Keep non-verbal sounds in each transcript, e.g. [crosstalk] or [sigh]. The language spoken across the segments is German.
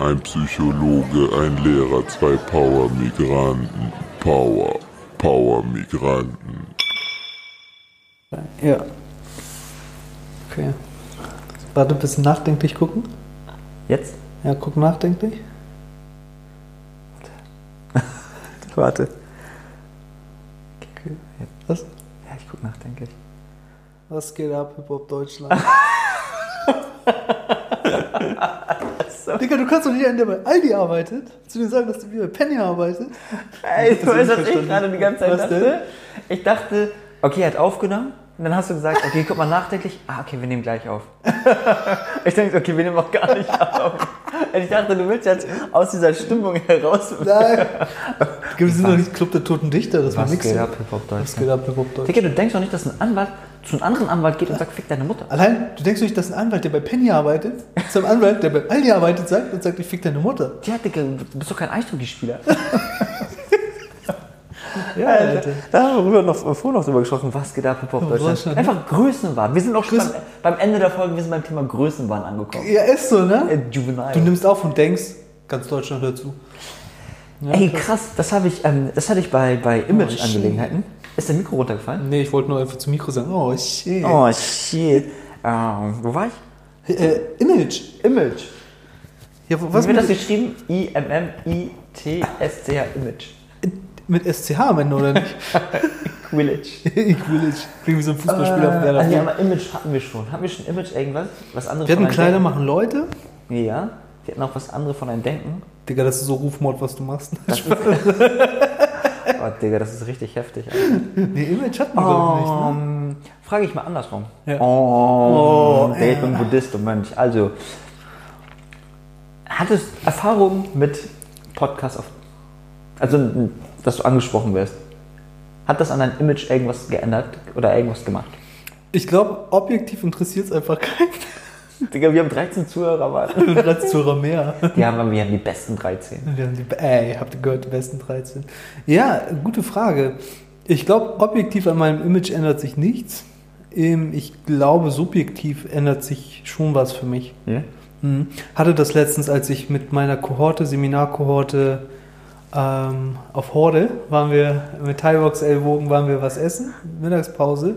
ein Psychologe, ein Lehrer, zwei Power-Migranten. Power, Power-Migranten. Ja. Okay. Warte, ein bisschen nachdenklich gucken. Jetzt? Ja, guck nachdenklich. [laughs] Warte. Was? Ja, ich guck nachdenklich. Was geht ab, Hip-Hop Deutschland? [laughs] Digga, du kannst doch nicht einen, der bei Aldi arbeitet, zu dir sagen, dass du wie bei Penny arbeitet. Ey, du Das weißt, was ich gerade die ganze Zeit Was denn? dachte? Ich dachte, okay, er hat aufgenommen. Und dann hast du gesagt, okay, guck mal nachdenklich. Ah, okay, wir nehmen gleich auf. [laughs] ich denke, okay, wir nehmen auch gar nicht [laughs] auf. Und ich dachte, du willst jetzt aus dieser Stimmung heraus. Nein. Wir sind doch nicht Club der Toten Dichter, das war Was nix. geht ab, Hip-Hop Was geht ab, Hip-Hop Deutschland? Digga, du denkst doch nicht, dass ein Anwalt zu einem anderen Anwalt geht und sagt, fick deine Mutter. Allein, du denkst nicht, dass ein Anwalt, der bei Penny arbeitet, zu einem Anwalt, der bei Aldi arbeitet, sagt und sagt, ich fick deine Mutter. Ja, Digga, du bist doch kein Eishockeyspieler. [laughs] Ja, Alter. Da haben wir noch, vorhin noch drüber gesprochen, was geht ab, Hip-Hop Deutschland. Deutschland, ne? Einfach Größenwahn. Wir sind auch schon beim, beim Ende der Folge, wir sind beim Thema Größenwahn angekommen. Ja, ist so, ne? Äh, Juvenile. Du nimmst auf und denkst, ganz Deutschland hört zu. Ja, Ey, krass, das habe ich, ähm, das hatte ich bei, bei Image-Angelegenheiten. Ist der Mikro runtergefallen? Nee, ich wollte nur einfach zum Mikro sagen, oh shit. Oh, shit. Ähm, wo war ich? Äh, Image. Image. Ja, Was was wird das geschrieben? I-M-M-I-T-S-C-H Image. Mit SCH am Ende, oder nicht? Will nicht. Klingt wie so ein Fußballspieler Äh, nee, Bremen. aber Image hatten wir schon. Haben wir schon Image irgendwas? Was anderes Wir hatten Kleider Denken? machen Leute. Ja. Wir hatten auch was anderes von einem Denken. Digga, das ist so Rufmord, was du machst. [laughs] Oh, Digga, das ist richtig heftig. Alter. nee, Image hatten wir, ich, nicht, ne? Ähm, Frage ich mal andersrum. Ja. Oh, Oh, ich bin Buddhist und Mönch. Also, hattest Erfahrung mit Podcasts auf. Also, dass du angesprochen wirst. Hat das an deinem Image irgendwas geändert oder irgendwas gemacht? Ich glaube, objektiv interessiert es einfach keinen. [laughs] Digga, wir haben 13 Zuhörer, Mann. Gerade Zuhörer mehr. Die haben, wir haben die besten 13. Wir haben die, ey, habt ihr gehört, die besten 13. Ja, gute Frage. Ich glaube, objektiv an meinem Image ändert sich nichts. Ähm, Ich glaube, subjektiv ändert sich schon was für mich. Ja? Mhm. Hatte das letztens, als ich mit meiner Kohorte, Seminarkohorte ähm, auf Horde, waren wir mit Thaibox Ellbogen, waren wir was essen, Mittagspause.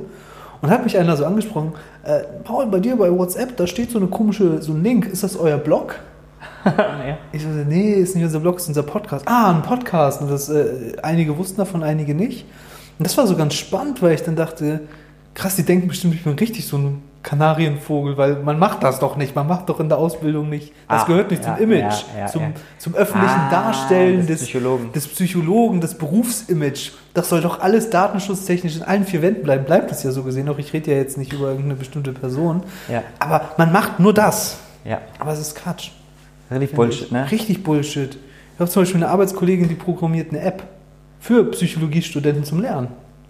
Und hat mich einer so angesprochen, äh, Paul, bei dir bei WhatsApp, da steht so eine komische, so ein Link, ist das euer Blog? [laughs] ja. Ich so, nee, ist nicht unser Blog, ist unser Podcast. Ah, ein Podcast. Und das, äh, einige wussten davon, einige nicht. Und das war so ganz spannend, weil ich dann dachte, krass, die denken bestimmt, ich bin richtig so ein Kanarienvogel, weil man macht das doch nicht. Man macht doch in der Ausbildung nicht. Das Ah, gehört nicht ja, zum Image, ja, ja, zum, zum öffentlichen Ah, Darstellen des Psychologen. des Psychologen, des Berufsimage. Das soll doch alles datenschutztechnisch in allen vier Wänden bleiben. Bleibt es ja so gesehen. Auch ich rede ja jetzt nicht über irgendeine bestimmte Person. Aber man macht nur das. Ja. Aber es ist Quatsch. Richtig Bullshit, ne? Richtig Bullshit. Ich habe zum Beispiel eine Arbeitskollegin, die programmiert eine App für Psychologiestudenten zum Lernen.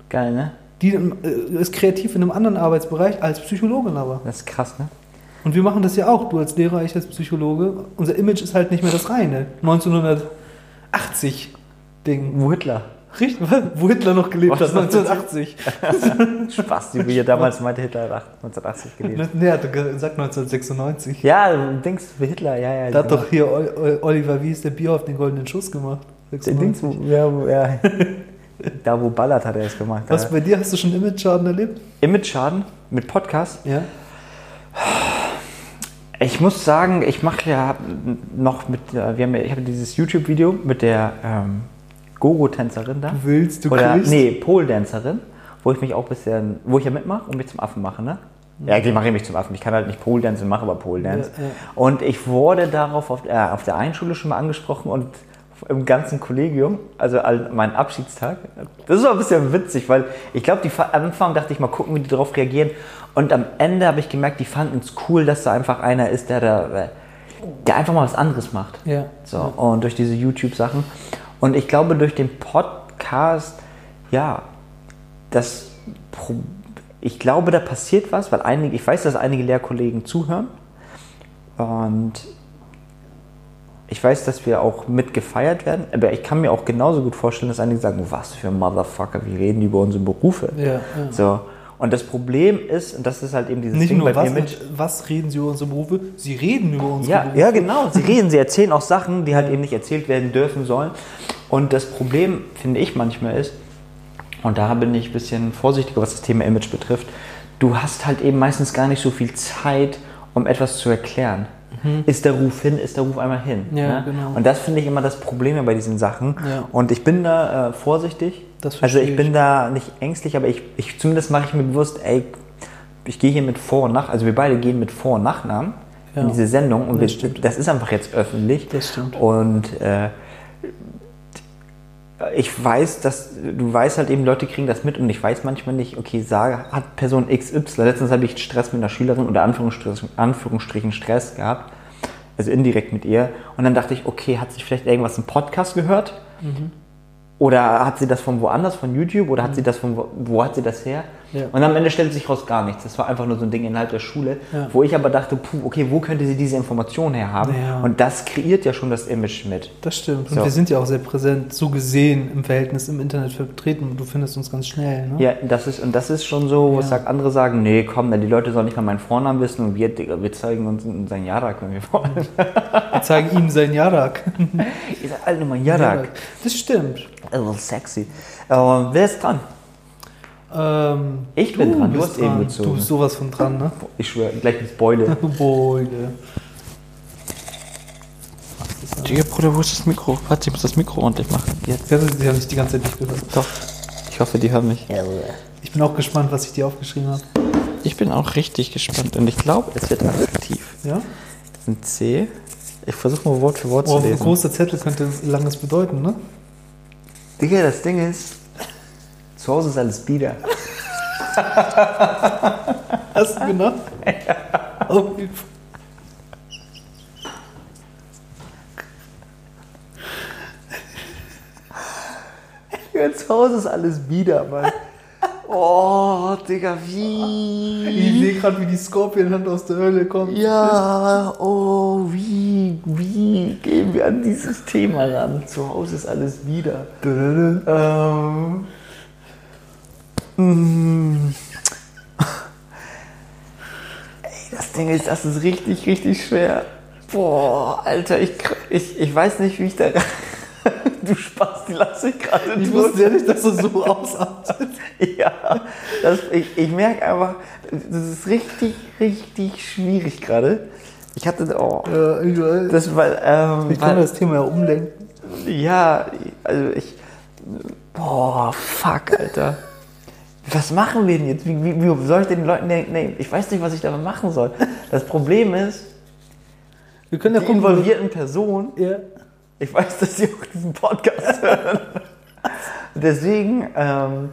Geil, ne? Die äh, ist kreativ in einem anderen Arbeitsbereich als Psychologin aber. Das ist krass, ne? Und wir machen das ja auch, du als Lehrer, ich als Psychologe. Unser Image ist halt nicht mehr das reine. 1980 Ding. Wo Hitler? Richtig, wo Hitler noch gelebt Was hat, ist das 1980. Spaß, die wir damals meinte, Hitler hat 1980 gelebt. Nee, er hat gesagt 1996. Ja, du denkst wie Hitler, ja, ja. Da hat genau. doch hier Ol- Ol- Oliver Wies der Bier auf den goldenen Schuss gemacht. Den Dings, 96. ja, ja. [laughs] da wo ballert hat er es gemacht. Was bei dir? Hast du schon Image-Schaden erlebt? Image-Schaden mit Podcast? Ja. Ich muss sagen, ich mache ja noch mit, äh, wir haben, ja- ich habe dieses YouTube-Video mit der ähm, Gogo-Tänzerin da. Du willst, du Oder, kriegst. nee, Pole-Dancerin, wo ich mich auch bisschen, wo ich ja mitmache und mich zum Affen mache, ne? Ja, eigentlich mache ich mich zum Affen. Ich kann halt nicht Pole Dance, mache aber Pole Dance. Ja, ja. Und ich wurde darauf auf, äh, auf der einen Schule schon mal angesprochen und im ganzen Kollegium, also all- mein Abschiedstag. Das ist auch ein bisschen witzig, weil ich glaube, die am Anfang dachte ich mal gucken, wie die darauf reagieren. Und am Ende habe ich gemerkt, die fanden es cool, dass da einfach einer ist, der da, der einfach mal was anderes macht. Ja. So, und durch diese YouTube-Sachen. Und ich glaube, durch den Podcast, ja, das, ich glaube, da passiert was, weil einige, ich weiß, dass einige Lehrkollegen zuhören. Und ich weiß, dass wir auch mit gefeiert werden, aber ich kann mir auch genauso gut vorstellen, dass einige sagen, was für Motherfucker, wir reden über unsere Berufe. Ja, ja. So. Und das Problem ist, und das ist halt eben dieses Nicht Ding nur beim was, Image. was reden sie über unsere Berufe, sie reden über unsere Ja, Berufe. ja, genau. Sie reden, sie erzählen auch Sachen, die halt eben nicht erzählt werden dürfen sollen. Und das Problem, finde ich manchmal, ist, und da bin ich ein bisschen vorsichtiger, was das Thema Image betrifft, du hast halt eben meistens gar nicht so viel Zeit, um etwas zu erklären. Ist der Ruf hin, ist der Ruf einmal hin. Ja, ne? genau. Und das finde ich immer das Problem bei diesen Sachen. Ja. Und ich bin da äh, vorsichtig. Also ich ich. bin da nicht ängstlich, aber ich, ich zumindest mache ich mir bewusst, ey, ich gehe hier mit Vor- und Nach, also wir beide gehen mit Vor- und Nachnamen Ja. in diese Sendung und Das wir, das ist einfach jetzt öffentlich. Das stimmt. Und äh, ich weiß, dass du weißt halt eben, Leute kriegen das mit und ich weiß manchmal nicht, okay, sage, hat Person XY, letztens habe ich Stress mit einer Schülerin oder Anführungsstrichen, Anführungsstrichen Stress gehabt, also indirekt mit ihr. Und dann dachte ich, okay, hat sie vielleicht irgendwas im Podcast gehört? Mhm. Oder hat sie das von woanders, von YouTube? Oder hat sie das von wo, wo hat sie das her? Ja. Und am Ende stellt sich raus gar nichts. Das war einfach nur so ein Ding innerhalb der Schule, Ja. wo ich aber dachte, puh, okay, wo könnte sie diese Information herhaben? Ja. Und das kreiert ja schon das Image mit. Das stimmt. Und So. wir sind ja auch sehr präsent, so gesehen im Verhältnis im Internet vertreten. Du findest uns ganz schnell. Ne? Ja, das ist, und das ist schon so, wo Ja. ich sag, andere sagen, nee, komm, die Leute sollen nicht mal meinen Vornamen wissen und wir, wir zeigen uns sein Jarak, wenn wir wollen. Wir zeigen ihm seinen Jarak. Ihr seid alle mal Jarak. Das stimmt. A little sexy. Äh, wer ist dran? Ähm, Ich bin dran, du bist hast eben gezogen. Du bist sowas von dran, ne? Ich schwöre, gleich ins Beule. [laughs] Beule. Digga, Bruder, wo ist das Mikro? Warte, ich muss das Mikro ordentlich machen. Jetzt. Ja, Sie haben nicht die ganze Zeit nicht gehört. Doch. Ich hoffe, die hören mich. Ich bin auch gespannt, was ich dir aufgeschrieben habe. Ich bin auch richtig gespannt und ich glaube, es wird attraktiv. Ja? Das ist ein C. Ich versuche mal Wort für Wort Oh, zu ein lesen. großer Zettel könnte langes bedeuten, ne? Digga, das Ding ist, zu Hause ist alles Bieder. [laughs] Hast du genau? Ja. Auf jeden Fall. Ja, zu Hause ist alles Bieder, Mann. Oh, Digga, wie? Ich sehe gerade, wie die Scorpion-Hand aus der Hölle kommt. Ja, oh, wie, wie gehen wir an dieses Thema ran? Zu Hause ist alles wieder. Ähm, mm. Ey, das Ding ist, das ist richtig, richtig schwer. Boah, Alter, ich, ich, ich weiß nicht, wie ich da. [laughs] Du Spaß, die lasse ich gerade Ich wusste ja nicht, dass du so ausartet. [laughs] Ja, das, ich, ich merke einfach, das ist richtig, richtig schwierig gerade. Ich hatte, oh, Ja, ich weiß. das war, ähm, Ich kann weil, das Thema ja umlenken. ja, also ich, boah, fuck, Alter. Was machen wir denn jetzt? Wie, wie, wie soll ich den Leuten, nee, nee, ich weiß nicht, was ich damit machen soll. Das Problem ist, Wir können ja die gucken, involvierten Personen, Ja. ich weiß, dass sie auch diesen Podcast hören. Deswegen, ähm,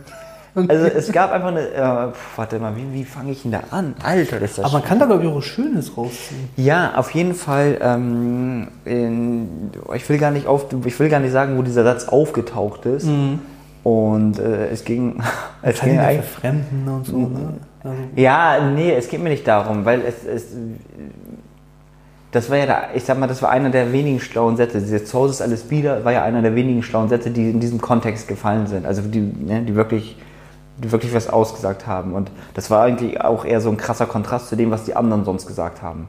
also es gab einfach eine, äh, warte mal, wie, wie fange ich denn da an? Alter, das ist das Aber man kann da, glaube ich, auch was Schönes rausziehen. Ja, auf jeden Fall. Ähm, in, ich will gar nicht auf, ich will gar nicht sagen, wo dieser Satz aufgetaucht ist. Und äh, es ging, [laughs] es ging ja eigentlich. für Fremden und so, ne? Also, Ja, nee, es geht mir nicht darum, weil es, es das war ja, der, ich sag mal, das war einer der wenigen schlauen Sätze. Dieses zu Hause ist alles Bieder war ja einer der wenigen schlauen Sätze, die in diesem Kontext gefallen sind. Also die, ne, die wirklich, wirklich was ausgesagt haben. Und das war eigentlich auch eher so ein krasser Kontrast zu dem, was die anderen sonst gesagt haben.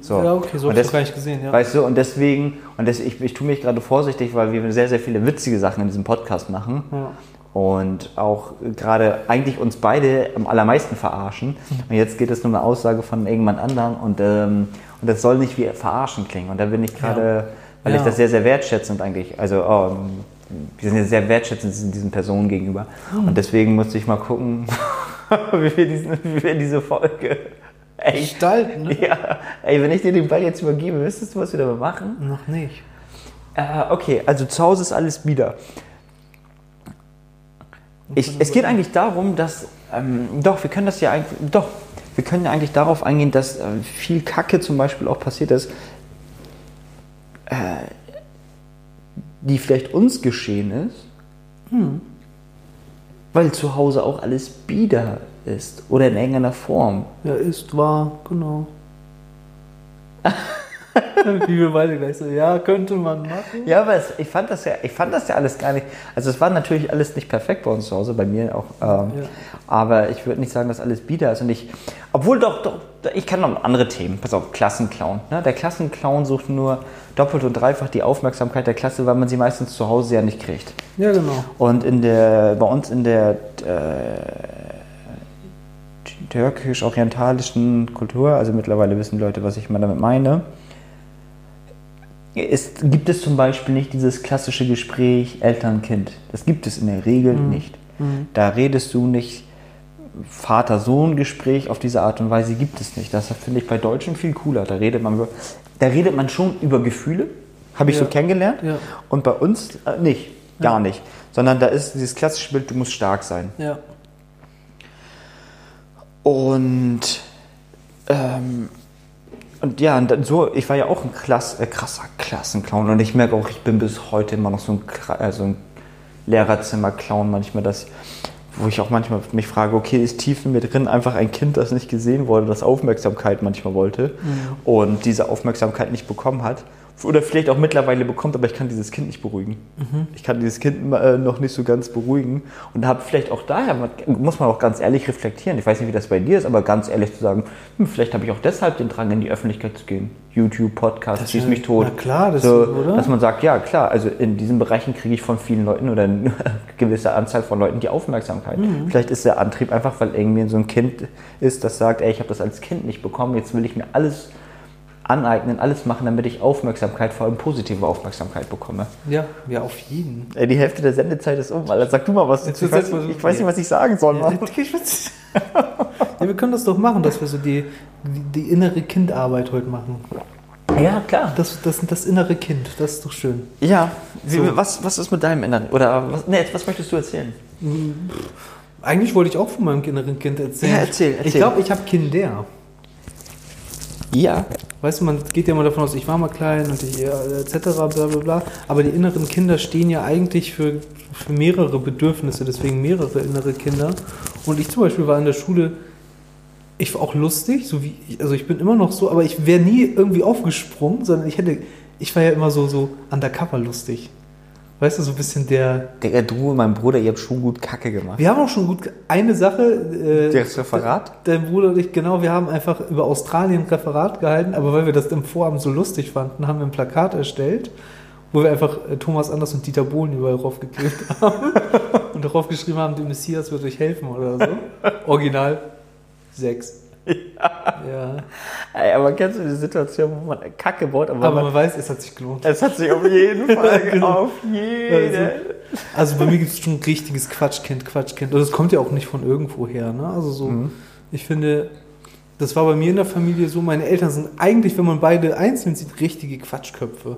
So. Ja, okay, so habe ich des- gar nicht gesehen, ja. Weißt du, und deswegen, und das, ich, ich tue mich gerade vorsichtig, weil wir sehr, sehr viele witzige Sachen in diesem Podcast machen. Ja. Und auch gerade eigentlich uns beide am allermeisten verarschen. Und jetzt geht es nur eine Aussage von irgendjemand anderem und, ähm, und das soll nicht wie verarschen klingen. Und da bin ich gerade, weil ich Ja. das sehr, sehr wertschätzend eigentlich, also oh, wir sind ja sehr wertschätzend diesen Personen gegenüber. Hm. Und deswegen musste ich mal gucken, [laughs] wie wir, diesen, wie wir diese Folge echt Gestalten, ne? ja, ey, wenn ich dir den Ball jetzt übergebe, wüsstest du, was wir damit machen? Noch nicht. Äh, okay, also zu Hause ist alles wieder. Ich, es geht eigentlich darum, dass, ähm, doch, wir können das ja eigentlich, doch, wir können ja eigentlich darauf eingehen, dass äh, viel Kacke zum Beispiel auch passiert ist, äh, die vielleicht uns geschehen ist, weil zu Hause auch alles bieder ist oder in irgendeiner Form. Ja, ist wahr, genau. [laughs] [laughs] Wie wir beide gleich so, ja, könnte man machen. Ja, aber es, ich, fand das ja, ich fand das ja alles gar nicht. Also, es war natürlich alles nicht perfekt bei uns zu Hause, bei mir auch. Ähm, Ja. Aber ich würde nicht sagen, dass alles bieder ist. Und ich, obwohl doch, doch, ich kann noch andere Themen. Pass auf, Klassenclown. Ne? Der Klassenclown sucht nur doppelt und dreifach die Aufmerksamkeit der Klasse, weil man sie meistens zu Hause ja nicht kriegt. Ja, genau. Und in der, bei uns in der äh, türkisch-orientalischen Kultur, also mittlerweile wissen Leute, was ich mal damit meine, ist, gibt es zum Beispiel nicht dieses klassische Gespräch Eltern-Kind. Das gibt es in der Regel nicht. Da redest du nicht Vater-Sohn-Gespräch auf diese Art und Weise gibt es nicht. Das finde ich bei Deutschen viel cooler. Da redet man, über, da redet man schon über Gefühle, habe ich Ja. so kennengelernt. Ja. Und bei uns äh, nicht, gar nicht. Sondern da ist dieses klassische Bild, du musst stark sein. Ja. Und, ähm, und ja, und so, ich war ja auch ein Klass, äh, krasser Klassenclown und ich merke auch, ich bin bis heute immer noch so ein, äh, so ein Lehrerzimmer-Clown manchmal, das, wo ich auch manchmal mich frage, okay, ist tief in mir drin einfach ein Kind, das nicht gesehen wurde, das Aufmerksamkeit manchmal wollte und diese Aufmerksamkeit nicht bekommen hat. Oder vielleicht auch mittlerweile bekommt, aber ich kann dieses Kind nicht beruhigen. Ich kann dieses Kind äh, noch nicht so ganz beruhigen und habe vielleicht auch daher, muss man auch ganz ehrlich reflektieren, ich weiß nicht, wie das bei dir ist, aber ganz ehrlich zu sagen, hm, vielleicht habe ich auch deshalb den Drang, in die Öffentlichkeit zu gehen. YouTube, Podcast, Das schieß ist- mich tot. na klar, das- so, oder? Dass man sagt, ja klar, also in diesen Bereichen kriege ich von vielen Leuten oder eine [laughs] gewisse Anzahl von Leuten die Aufmerksamkeit. Mhm. Vielleicht ist der Antrieb einfach, weil irgendwie so ein Kind ist, das sagt, ey, ich habe das als Kind nicht bekommen, jetzt will ich mir alles aneignen, alles machen, damit ich Aufmerksamkeit, vor allem positive Aufmerksamkeit bekomme. Ja, ja, auf jeden. Ey, die Hälfte der Sendezeit ist um, Alter. Sag du mal was. Jetzt Ich weiß, mal so- ich weiß nicht, was ich sagen soll, Mann. [laughs] ich ja, wir können das doch machen, dass wir so die, die, die innere Kindarbeit heute machen. Ja, klar. Das, das, das innere Kind, das ist doch schön. Ja. Wie, So. was, was ist mit deinem Inneren? Oder was, nee, was möchtest du erzählen? Eigentlich wollte ich auch von meinem inneren Kind erzählen. Ja, erzähl, Ich erzähl. glaube, ich habe Kinder. Ja. Weißt du, man geht ja immer davon aus, ich war mal klein und ich etc. bla bla bla. Aber die inneren Kinder stehen ja eigentlich für, für mehrere Bedürfnisse, deswegen mehrere innere Kinder. Und ich zum Beispiel war in der Schule, ich war auch lustig, so wie, also ich bin immer noch so, aber ich wäre nie irgendwie aufgesprungen, sondern ich hätte, ich war ja immer so, so undercover lustig. Weißt du, so ein bisschen der. Digga, du und mein Bruder, ihr habt schon gut Kacke gemacht. Wir haben auch schon gut eine Sache. Äh, Das Referat? Dein Bruder und ich, genau, wir haben einfach über Australien ein Referat gehalten, aber weil wir das im Vorabend so lustig fanden, haben wir ein Plakat erstellt, wo wir einfach äh, Thomas Anders und Dieter Bohlen überall draufgeklebt [laughs] haben und darauf geschrieben haben, der Messias wird euch helfen oder so. Original 6. Ja. Ey, aber kennst du die Situation, wo man Kacke baut, aber, Aber man, man weiß, es hat sich gelohnt. es hat sich auf jeden [laughs] Fall, Genau. auf jeden. Also bei mir gibt es schon ein richtiges Quatschkind, Quatschkind. Und das kommt ja auch nicht von irgendwo her. Ne? Also so, Mhm. ich finde, das war bei mir in der Familie so, meine Eltern sind eigentlich, wenn man beide einzeln sieht, richtige Quatschköpfe.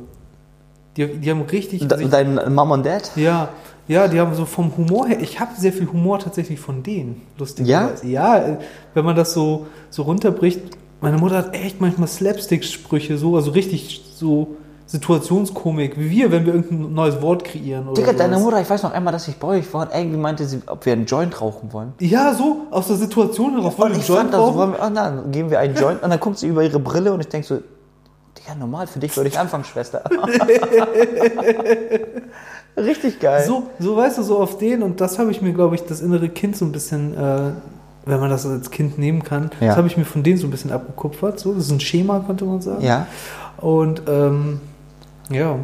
Die, die haben richtig... De- Dein Mom und Dad? ja, ja, die haben so vom Humor her, ich habe sehr viel Humor tatsächlich von denen, lustigerweise. Ja, äh, wenn man das so, so runterbricht, meine Mutter hat echt manchmal Slapstick-Sprüche, so, also richtig so Situationskomik, wie wir, wenn wir irgendein neues Wort kreieren. Oder Digga, deine. Mutter, ich weiß noch einmal, dass ich bei euch war und irgendwie meinte sie, ob wir einen Joint rauchen wollen. Ja, so, aus der Situation heraus. wollen wir einen Joint rauchen? wollen wir, oh, dann geben wir einen Joint und dann guckt sie über ihre Brille und ich denke so, Digga, normal, für dich würde ich anfangen, Schwester. [laughs] [laughs] Richtig geil. So, so weißt du, so auf den und das habe ich mir, glaube ich, das innere Kind so ein bisschen, äh, wenn man das als Kind nehmen kann, Ja. das habe ich mir von denen so ein bisschen abgekupfert. So, das ist ein Schema, könnte man sagen. Ja. Und ähm, ja,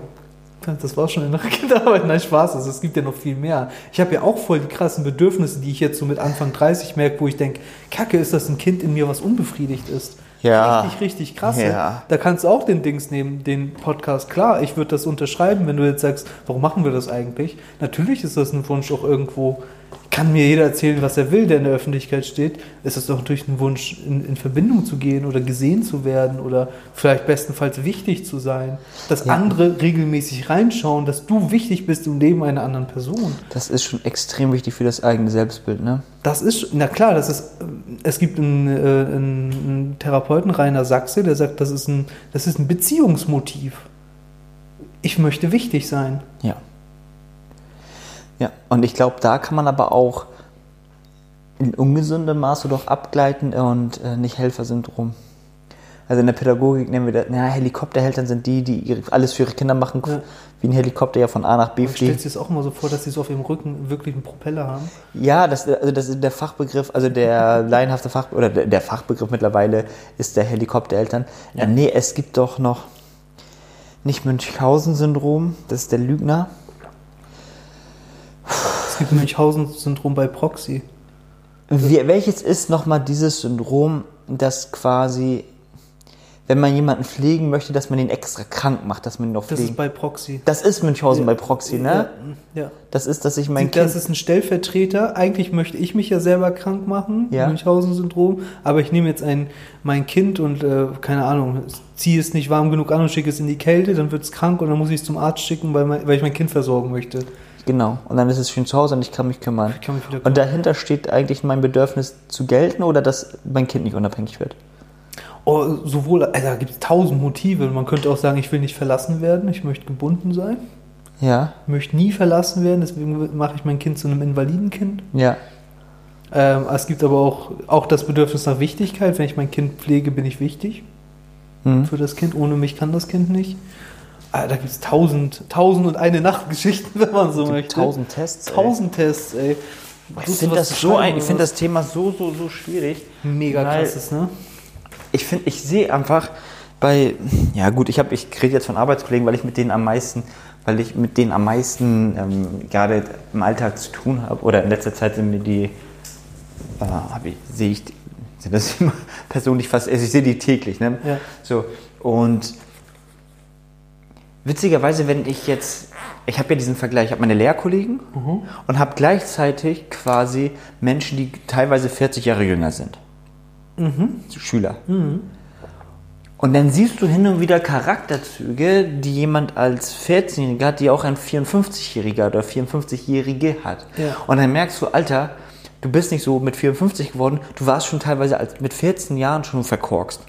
das war schon innere [laughs] Kinderarbeit. Nein, Spaß, also es gibt ja noch viel mehr. Ich habe ja auch voll die krassen Bedürfnisse, die ich jetzt so mit Anfang 30 merke, wo ich denke, Kacke, ist das ein Kind in mir, was unbefriedigt ist. Ja. Richtig, richtig krass. Ja. Da kannst du auch den Dings nehmen, den Podcast. Klar, ich würde das unterschreiben, wenn du jetzt sagst, warum machen wir das eigentlich? Natürlich ist das ein Wunsch auch irgendwo. Kann mir jeder erzählen, was er will, der in der Öffentlichkeit steht. Es ist doch natürlich ein Wunsch, in, in Verbindung zu gehen oder gesehen zu werden oder vielleicht bestenfalls wichtig zu sein. Dass Ja. andere regelmäßig reinschauen, dass du wichtig bist im Leben einer anderen Person. Das ist schon extrem wichtig für das eigene Selbstbild, ne? Das ist, na klar, das ist, es gibt einen, äh, einen, einen Therapeuten, Rainer Sachse, der sagt, das ist ein, das ist ein Beziehungsmotiv. Ich möchte wichtig sein. Ja. Ja, und ich glaube, da kann man aber auch in ungesundem Maße doch abgleiten und äh, nicht Helfersyndrom. Also in der Pädagogik nennen wir das, na, Helikoptereltern sind die, die ihre, alles für ihre Kinder machen, Ja. wie ein Helikopter ja von A nach B fliegt. sich das auch immer so vor, dass sie so auf ihrem Rücken wirklich einen Propeller haben. Ja, das, also das ist der Fachbegriff, also der [laughs] laienhafte Fach, oder der, der Fachbegriff mittlerweile ist der Helikoptereltern. Ja. Äh, nee, es gibt doch noch nicht Münchhausen-Syndrom, das ist der Lügner. Gibt Münchhausen-Syndrom bei Proxy. Wie, welches ist nochmal dieses Syndrom, das quasi, wenn man jemanden pflegen möchte, dass man ihn extra krank macht, dass man ihn noch Das pflegen ist bei Proxy. Das ist Münchhausen bei Proxy, ne? Ja. ja. Das ist, dass ich mein das Kind. ist ein Stellvertreter. Eigentlich möchte ich mich ja selber krank machen, Ja. Münchhausen-Syndrom, aber ich nehme jetzt ein, mein Kind und, äh, keine Ahnung, ziehe es nicht warm genug an und schicke es in die Kälte, dann wird es krank und dann muss ich es zum Arzt schicken, weil, mein, weil ich mein Kind versorgen möchte. Genau. Und dann ist es schön zu Hause und ich kann mich kümmern. Ich kann mich wieder Und dahinter steht eigentlich mein Bedürfnis zu gelten oder dass mein Kind nicht unabhängig wird. Oh, sowohl, also, da gibt es tausend Motive. Man könnte auch sagen, ich will nicht verlassen werden, ich möchte gebunden sein, Ja, ich möchte nie verlassen werden, deswegen mache ich mein Kind zu einem Invalidenkind. ja. Ähm, es gibt aber auch, auch das Bedürfnis nach Wichtigkeit. Wenn ich mein Kind pflege, bin ich wichtig Hm. für das Kind. Ohne mich kann das Kind nicht. Ah, da gibt es tausend, tausend und eine Nachtgeschichten, [laughs] wenn man so möchte. Tausend Tests. ey. Tausend Tests, ey. Ich finde das, so ein, ich find das Thema so, so, so schwierig. mega weil- krass ist, ne? Ich finde, ich sehe einfach bei, ja gut, ich ich rede jetzt von Arbeitskollegen, weil ich mit denen am meisten, weil ich mit denen am meisten ähm, gerade im Alltag zu tun habe oder in letzter Zeit sind mir die, äh, sehe ich, die- sind das [laughs] immer persönlich fast, also ich sehe die täglich, ne? Ja. So und witzigerweise, wenn ich jetzt, ich habe ja diesen Vergleich, ich habe meine Lehrkollegen und habe gleichzeitig quasi Menschen, die teilweise 40 Jahre jünger sind. Schüler. Und dann siehst du hin und wieder Charakterzüge, die jemand als 14-Jähriger hat, die auch ein 54-Jähriger oder 54-Jährige hat. Ja. Und dann merkst du, Alter, du bist nicht so mit 54 geworden, du warst schon teilweise als, mit 14 Jahren schon verkorkst.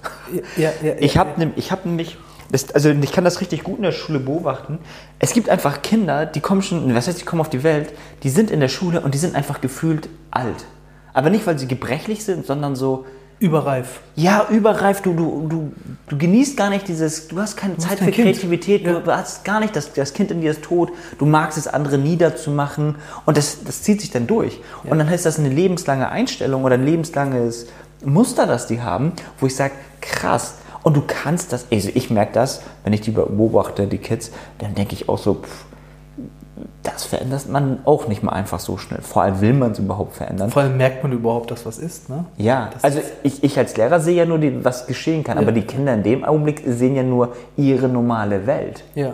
Ja, ja, ja, Ich ja, habe ich hab nämlich, das, also ich kann das richtig gut in der Schule beobachten. Es gibt einfach Kinder, die kommen schon, was heißt, die kommen auf die Welt, die sind in der Schule und die sind einfach gefühlt alt. Aber nicht, weil sie gebrechlich sind, sondern so, Überreif. ja, überreif, du, du, du, du genießt gar nicht dieses, du hast keine Zeit kein für Kind. Kreativität, du hast gar nicht, das, das Kind in dir ist tot, du magst es, andere niederzumachen und das, das zieht sich dann durch. Und dann heißt das eine lebenslange Einstellung oder ein lebenslanges Muster, das die haben, wo ich sage, krass, und du kannst das, also ich merke das, wenn ich die beobachte, die Kids, dann denke ich auch so, pff, das verändert man auch nicht mal einfach so schnell. Vor allem will man es überhaupt verändern. Vor allem merkt man überhaupt, dass was ist, ne? Ja, Das also ich, ich als Lehrer sehe ja nur, die, was geschehen kann, aber die Kinder in dem Augenblick sehen ja nur ihre normale Welt. Ja.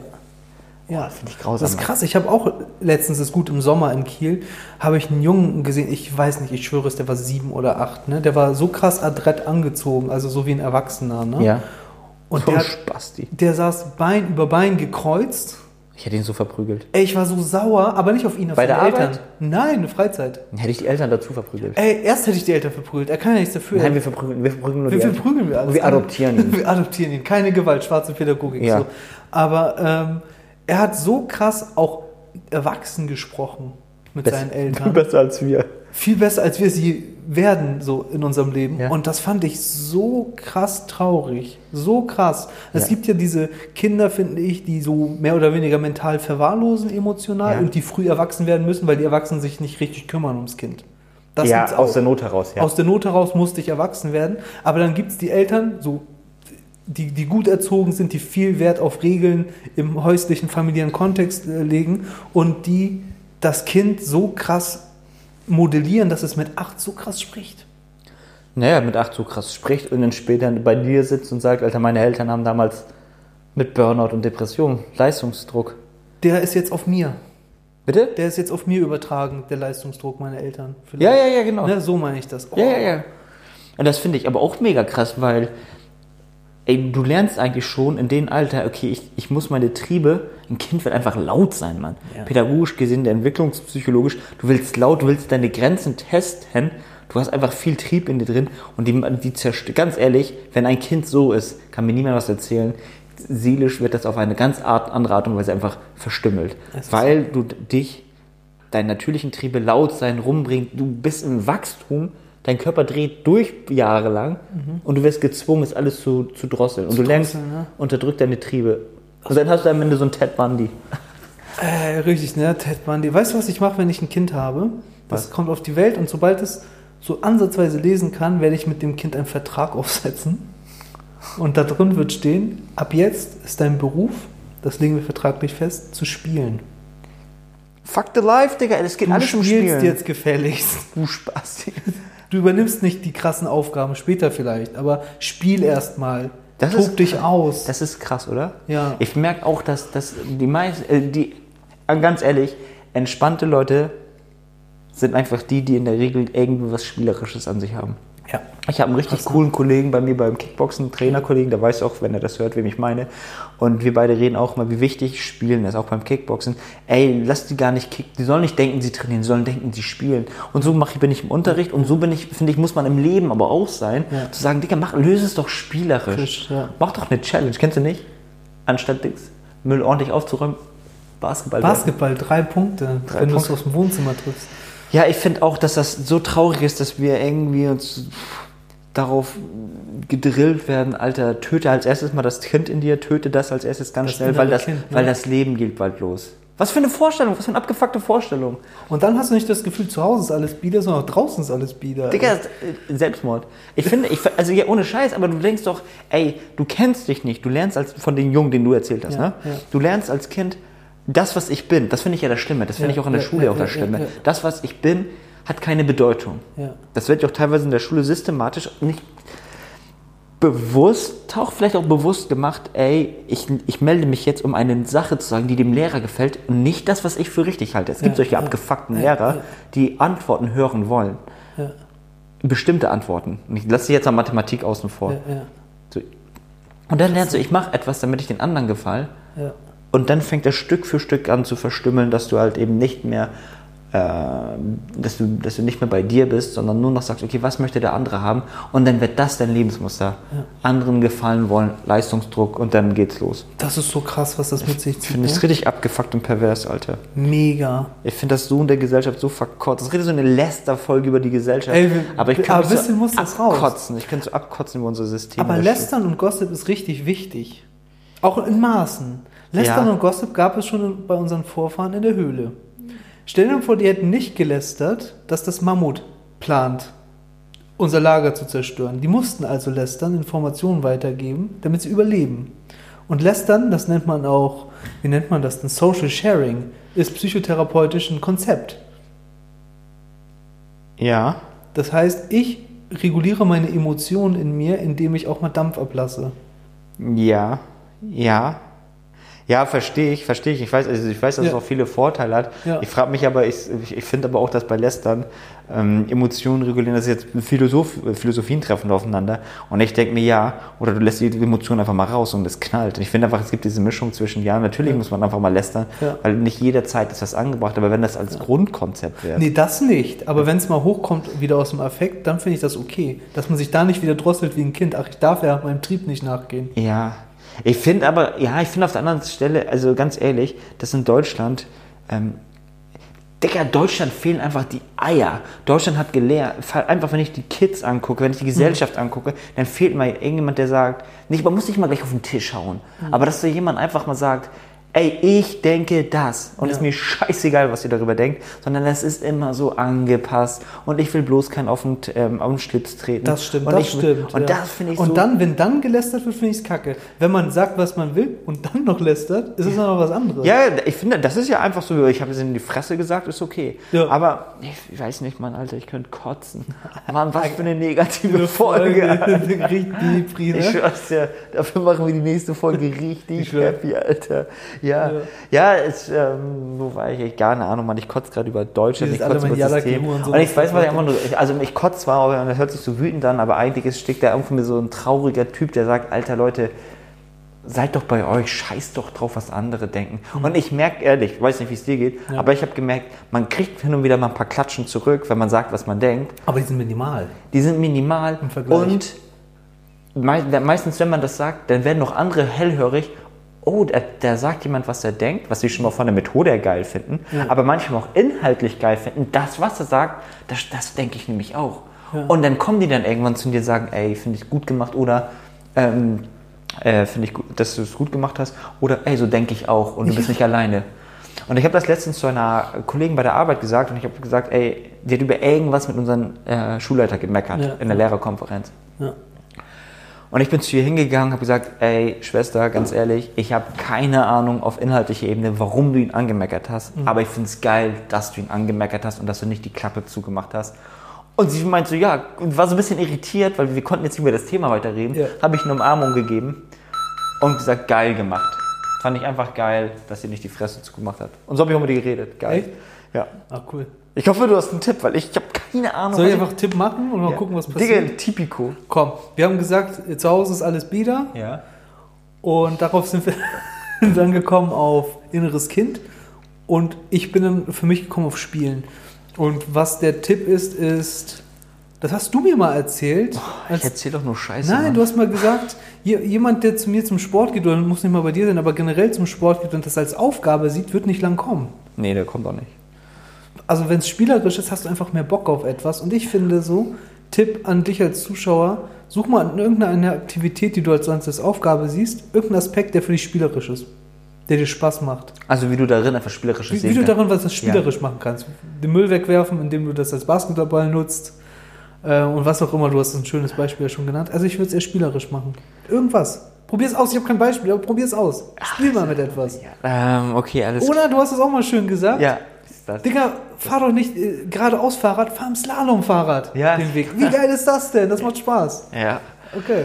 Ja, finde ich grausam. Das ist krass. Ich habe auch letztens, ist gut im Sommer in Kiel, habe ich einen Jungen gesehen, ich weiß nicht, ich schwöre es, der war sieben oder acht, ne? Der war so krass adrett angezogen, also so wie ein Erwachsener, ne? Ja. Und so der, Spasti. der saß Bein über Bein gekreuzt. Ich hätte ihn so verprügelt. Ey, ich war so sauer, aber nicht auf ihn, auf Bei seine der Eltern. Arbeit? Nein, eine Freizeit. Dann hätte ich die Eltern dazu verprügelt. Ey, erst hätte ich die Eltern verprügelt. Er kann ja nichts dafür. Nein, wir verprügeln, wir verprügeln nur wir, die wir Eltern. wir alles. Wir adoptieren ihn. [laughs] wir adoptieren ihn. Keine Gewalt, schwarze Pädagogik. Ja. So. Aber ähm, er hat so krass auch erwachsen gesprochen mit seinen Eltern. [laughs] Besser als wir. Viel besser, als wir sie werden, so in unserem Leben. Ja. Und das fand ich so krass traurig. So krass. Es Ja. gibt ja diese Kinder, finde ich, die so mehr oder weniger mental verwahrlosen emotional Ja. und die früh erwachsen werden müssen, weil die Erwachsenen sich nicht richtig kümmern ums Kind. Das ja, aus der Not heraus, ja. Aus der Not heraus musste ich erwachsen werden. Aber dann gibt es die Eltern, so, die, die gut erzogen sind, die viel Wert auf Regeln im häuslichen, familiären Kontext äh, legen und die das Kind so krass modellieren, dass es mit acht so krass spricht. naja, mit acht so krass spricht und dann später bei dir sitzt und sagt, Alter, meine Eltern haben damals mit Burnout und Depression, Leistungsdruck. Der ist jetzt auf mir. Bitte? Der ist jetzt auf mir übertragen, der Leistungsdruck meiner Eltern. Ja, ja, ja, genau. Ne, so meine ich das. Oh. Ja, ja, ja. Und das finde ich aber auch mega krass, weil ey, du lernst eigentlich schon in dem Alter, okay, ich, ich muss meine Triebe, ein Kind wird einfach laut sein, Mann. Ja. Pädagogisch gesehen, entwicklungspsychologisch, du willst laut, du willst deine Grenzen testen, du hast einfach viel Trieb in dir drin und die, die zerstört, ganz ehrlich, wenn ein Kind so ist, kann mir niemand was erzählen, seelisch wird das auf eine ganz Art, andere Art und Weise einfach verstümmelt, weil du dich deinen natürlichen Triebe laut sein rumbringt, du bist im Wachstum, dein Körper dreht durch jahrelang und du wirst gezwungen, es alles zu, zu drosseln. Und du lernst, ne? unterdrückt deine Triebe. Und dann hast du am Ende so einen Ted Bundy. Äh, richtig, ne? Ted Bundy. Weißt du, was ich mache, wenn ich ein Kind habe? Das Was? kommt auf die Welt und sobald es so ansatzweise lesen kann, werde ich mit dem Kind einen Vertrag aufsetzen. Und da drin wird stehen, ab jetzt ist dein Beruf, das legen wir vertraglich fest, zu spielen. Fuck the life, Digga. Es geht Du alles um spielst Spielen. jetzt gefälligst. Du Spaß. Du übernimmst nicht die krassen Aufgaben, später vielleicht, aber spiel erstmal. Das Tob ist- dich aus. Das ist krass, oder? Ja. Ich merke auch, dass, dass die meisten, äh, die, äh, ganz ehrlich, entspannte Leute sind einfach die, die in der Regel irgendwie was Spielerisches an sich haben. Ich habe einen richtig coolen Kollegen bei mir beim Kickboxen, Trainerkollegen, der weiß auch, wenn er das hört, wem ich meine. Und wir beide reden auch mal, wie wichtig Spielen ist, auch beim Kickboxen. Ey, lass die gar nicht kicken, die sollen nicht denken, sie trainieren, die sollen denken, sie spielen. Und so mache ich, bin ich im Unterricht und so bin ich, finde ich, muss man im Leben aber auch sein, Ja. zu sagen, Digga, mach, löse es doch spielerisch. Frisch, ja. Mach doch eine Challenge, kennst du nicht? Anstatt Dings, Müll ordentlich aufzuräumen, Basketball. Basketball, drei Punkte, Drei wenn du es aus dem Wohnzimmer triffst. Ja, ich finde auch, dass das so traurig ist, dass wir irgendwie uns darauf gedrillt werden, Alter, töte als erstes mal das Kind in dir, töte das als erstes ganz Das schnell, weil das, Kind, ne? weil das Leben geht bald los. Was für eine Vorstellung, was für eine abgefuckte Vorstellung. Und dann hast du nicht das Gefühl, zu Hause ist alles bieder, sondern auch draußen ist alles bieder. Digga, äh, Selbstmord. Ich [laughs] finde, ich, also ja, ohne Scheiß, aber du denkst doch, ey, du kennst dich nicht, du lernst als von den Jungen, den du erzählt hast, Ja, ne? ja. Du lernst als Kind, das, was ich bin, das finde ich ja das Schlimme, das finde Ja, ich auch in der Schule ja, auch das Schlimme. Das, was ich bin, hat keine Bedeutung. Ja. Das wird ja auch teilweise in der Schule systematisch nicht bewusst, auch vielleicht auch bewusst gemacht, ey, ich, ich melde mich jetzt, um eine Sache zu sagen, die dem Lehrer gefällt und nicht das, was ich für richtig halte. Es gibt Ja, solche ja, abgefuckten Lehrer, die Antworten hören wollen. Bestimmte Antworten. Und ich lasse jetzt an Mathematik außen vor. So. Und dann lernst du, ich mache etwas, damit ich den anderen gefall. Und dann fängt das Stück für Stück an zu verstümmeln, dass du halt eben nicht mehr, dass, du, dass du nicht mehr bei dir bist, sondern nur noch sagst, okay, was möchte der andere haben? Und dann wird das dein Lebensmuster. Anderen gefallen wollen, Leistungsdruck und dann geht's los. Das ist so krass, was das mit sich Ich zieht. finde es Ne? richtig abgefuckt und pervers, Alter. Mega. Ich finde das so in der Gesellschaft so verkotzt. Das ist richtig so eine Lästerfolge über die Gesellschaft. Ey, aber ich aber kann mich so muss das raus. abkotzen. Ich könnte so abkotzen über unser System. Aber Das Lästern und Gossip ist richtig wichtig. Auch in Maßen. Lästern Ja. und Gossip gab es schon bei unseren Vorfahren in der Höhle. Stell dir vor, die hätten nicht gelästert, dass das Mammut plant, unser Lager zu zerstören. Die mussten also lästern, Informationen weitergeben, damit sie überleben. Und lästern, das nennt man auch, wie nennt man das denn? Social Sharing, ist psychotherapeutisch ein Konzept. Ja. Das heißt, ich reguliere meine Emotionen in mir, indem ich auch mal Dampf ablasse. Ja, ja. Ja, verstehe ich, verstehe ich. Ich weiß, also ich weiß, dass Ja. es auch viele Vorteile hat. Ja. Ich frage mich aber, ich, ich, finde aber auch, dass bei Lästern ähm, Emotionen regulieren, das ist jetzt Philosoph, Philosophien treffen aufeinander. Und ich denke mir, ja, oder du lässt die Emotionen einfach mal raus und es knallt. Und ich finde einfach, es gibt diese Mischung zwischen, ja, natürlich muss man einfach mal lästern, Ja. weil nicht jederzeit ist das angebracht. Aber wenn das als Grundkonzept wäre. Nee, das nicht. Aber wenn es mal hochkommt, wieder aus dem Affekt, dann finde ich das okay. Dass man sich da nicht wieder drosselt wie ein Kind. Ach, ich darf ja meinem Trieb nicht nachgehen. Ja, ich finde aber, ja, ich finde auf der anderen Stelle, also ganz ehrlich, dass in Deutschland, ähm, Digga, Deutschland fehlen einfach die Eier. Deutschland hat gelehrt, einfach wenn ich die Kids angucke, wenn ich die Gesellschaft angucke, dann fehlt mal irgendjemand, der sagt, nicht, man muss nicht mal gleich auf den Tisch hauen, aber dass da jemand einfach mal sagt, ey, ich denke das und es ist mir scheißegal, was ihr darüber denkt, sondern es ist immer so angepasst und ich will bloß keinen auf den, ähm, auf den Schlips treten. Das stimmt, und das ich stimmt. Und ja. das finde ich Und so... dann, wenn dann gelästert wird, finde ich es kacke. Wenn man sagt, was man will und dann noch lästert, ist es noch was anderes. Ja, ich finde, das ist ja einfach so, ich habe es in die Fresse gesagt, ist okay. Ja. Aber ich weiß nicht, Mann, Alter, ich könnte kotzen. [laughs] Mann, was für eine negative Folge. [laughs] Richtig Depri, Ich schwör's dir, dafür machen wir die nächste Folge richtig happy, Alter. Ja, ja, es, ähm, wo war ich? Ich keine Ahnung, Mann, ich kotze gerade über Deutschland, Dieses ich kotze über das System. Und so. Und ich weiß, was ich einfach nur, also ich kotze zwar, aber das hört sich so wütend an, aber eigentlich ist, steckt da irgendwo mir so ein trauriger Typ, der sagt, Alter, Leute, seid doch bei euch, scheißt doch drauf, was andere denken. Mhm. Und ich merke ehrlich, ich weiß nicht, wie es dir geht, aber ich habe gemerkt, man kriegt hin und wieder mal ein paar Klatschen zurück, wenn man sagt, was man denkt. Aber die sind minimal. Die sind minimal Im Vergleich. und mei- meistens, wenn man das sagt, dann werden noch andere hellhörig. Oh, da, da sagt jemand, was er denkt, was sie schon mal von der Methode her geil finden, aber manchmal auch inhaltlich geil finden. Das, was er sagt, das, das denke ich nämlich auch. Und dann kommen die dann irgendwann zu dir und sagen, ey, finde ich gut gemacht oder ähm, äh, finde ich gut, dass du es gut gemacht hast oder ey, so denke ich auch und du bist nicht alleine. Und ich habe das letztens zu einer Kollegin bei der Arbeit gesagt und ich habe gesagt, ey, die hat über irgendwas mit unserem äh, Schulleiter gemeckert Ja. in der Lehrerkonferenz. Ja. Und ich bin zu ihr hingegangen, habe gesagt, ey, Schwester, ganz ehrlich, ich habe keine Ahnung auf inhaltlicher Ebene, warum du ihn angemeckert hast. Aber ich finde es geil, dass du ihn angemeckert hast und dass du nicht die Klappe zugemacht hast. Und sie meinte so, ja, und war so ein bisschen irritiert, weil wir konnten jetzt nicht über das Thema weiterreden. Ja. Habe ich eine Umarmung gegeben und gesagt, geil gemacht. Fand ich einfach geil, dass sie nicht die Fresse zugemacht hat. Und so habe ich auch mit ihr geredet. Geil. Echt? Ja. Ah, cool. Ich hoffe, du hast einen Tipp, weil ich habe keine Ahnung. Soll ich einfach einen Tipp machen und mal Ja. gucken, was passiert? Digga, typico. Komm, wir haben gesagt, zu Hause ist alles bieder Ja. und darauf sind wir [laughs] dann gekommen auf inneres Kind und ich bin dann für mich gekommen auf Spielen. Und was der Tipp ist, ist, das hast du mir mal erzählt. Ich als- erzähl doch nur Scheiße. Nein, Mann. du hast mal gesagt, je- jemand, der zu mir zum Sport geht, oder muss nicht mal bei dir sein, aber generell zum Sport geht und das als Aufgabe sieht, wird nicht lang kommen. Nee, der kommt doch nicht. Also wenn es spielerisch ist, hast du einfach mehr Bock auf etwas. Und ich finde so, Tipp an dich als Zuschauer, such mal irgendeine Aktivität, die du als sonst als Aufgabe siehst, irgendeinen Aspekt, der für dich spielerisch ist, der dir Spaß macht. Also wie du darin einfach spielerisch Wie, sehen wie du darin was spielerisch machen kannst. Den Müll wegwerfen, indem du das als Basketball nutzt äh, und was auch immer. Du hast ein schönes Beispiel ja schon genannt. Also ich würde es eher spielerisch machen. Irgendwas. Probier es aus. Ich habe kein Beispiel, aber probier es aus. Spiel mal mit etwas. Ähm, okay, alles Oder du hast es auch mal schön gesagt. Ja. Ist das? Digga, fahr doch nicht äh, geradeaus Fahrrad, fahr im Slalom-Fahrrad Ja. den Weg. Wie geil ist das denn? Das macht Spaß. Ja. Okay.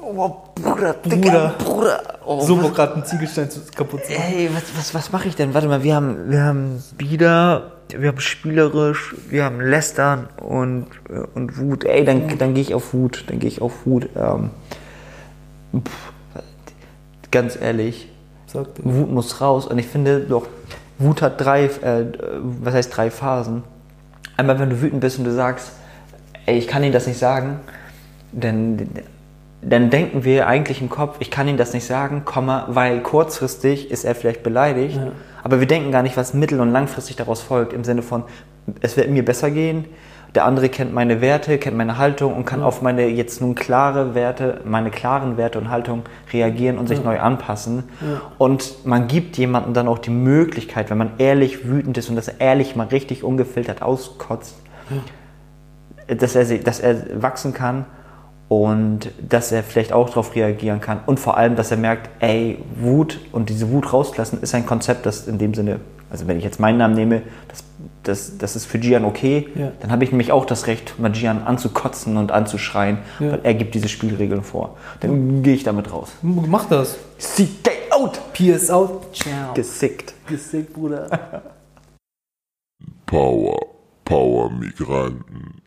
Oh, Bruder, Bruder. Digga, Bruder. Oh, So, wo gerade ein Ziegelstein zu- kaputt zu machen. ey, was, was, was mache ich denn? Warte mal, wir haben, wir haben Bieder, wir haben spielerisch, wir haben Lästern und, äh, und Wut. Ey, dann, dann gehe ich auf Wut. Dann gehe ich auf Wut. Ähm, pff, ganz ehrlich. Wut muss raus. Und ich finde doch, Wut hat drei, äh, was heißt drei Phasen. Einmal, wenn du wütend bist und du sagst, ey, ich kann Ihnen das nicht sagen, dann, dann denken wir eigentlich im Kopf, ich kann Ihnen das nicht sagen, Komma, weil kurzfristig ist er vielleicht beleidigt, Ja. Aber wir denken gar nicht, was mittel- und langfristig daraus folgt, im Sinne von, es wird mir besser gehen, der andere kennt meine Werte, kennt meine Haltung und kann auf meine jetzt nun klare Werte, meine klaren Werte und Haltung reagieren und sich neu anpassen. Und man gibt jemandem dann auch die Möglichkeit, wenn man ehrlich wütend ist und das ehrlich mal richtig ungefiltert auskotzt, dass er, dass er wachsen kann und dass er vielleicht auch darauf reagieren kann und vor allem, dass er merkt, ey, Wut und diese Wut rauslassen ist ein Konzept, das in dem Sinne, also wenn ich jetzt meinen Namen nehme, das, das, das ist für Gian okay, Ja. dann habe ich nämlich auch das Recht, mal Gian anzukotzen und anzuschreien, Ja. weil er gibt diese Spielregeln vor. Dann gehe ich damit raus. Mach das. See out! Peace out. Ciao. Gesickt. Gesicht, Bruder. Power, Power Migranten.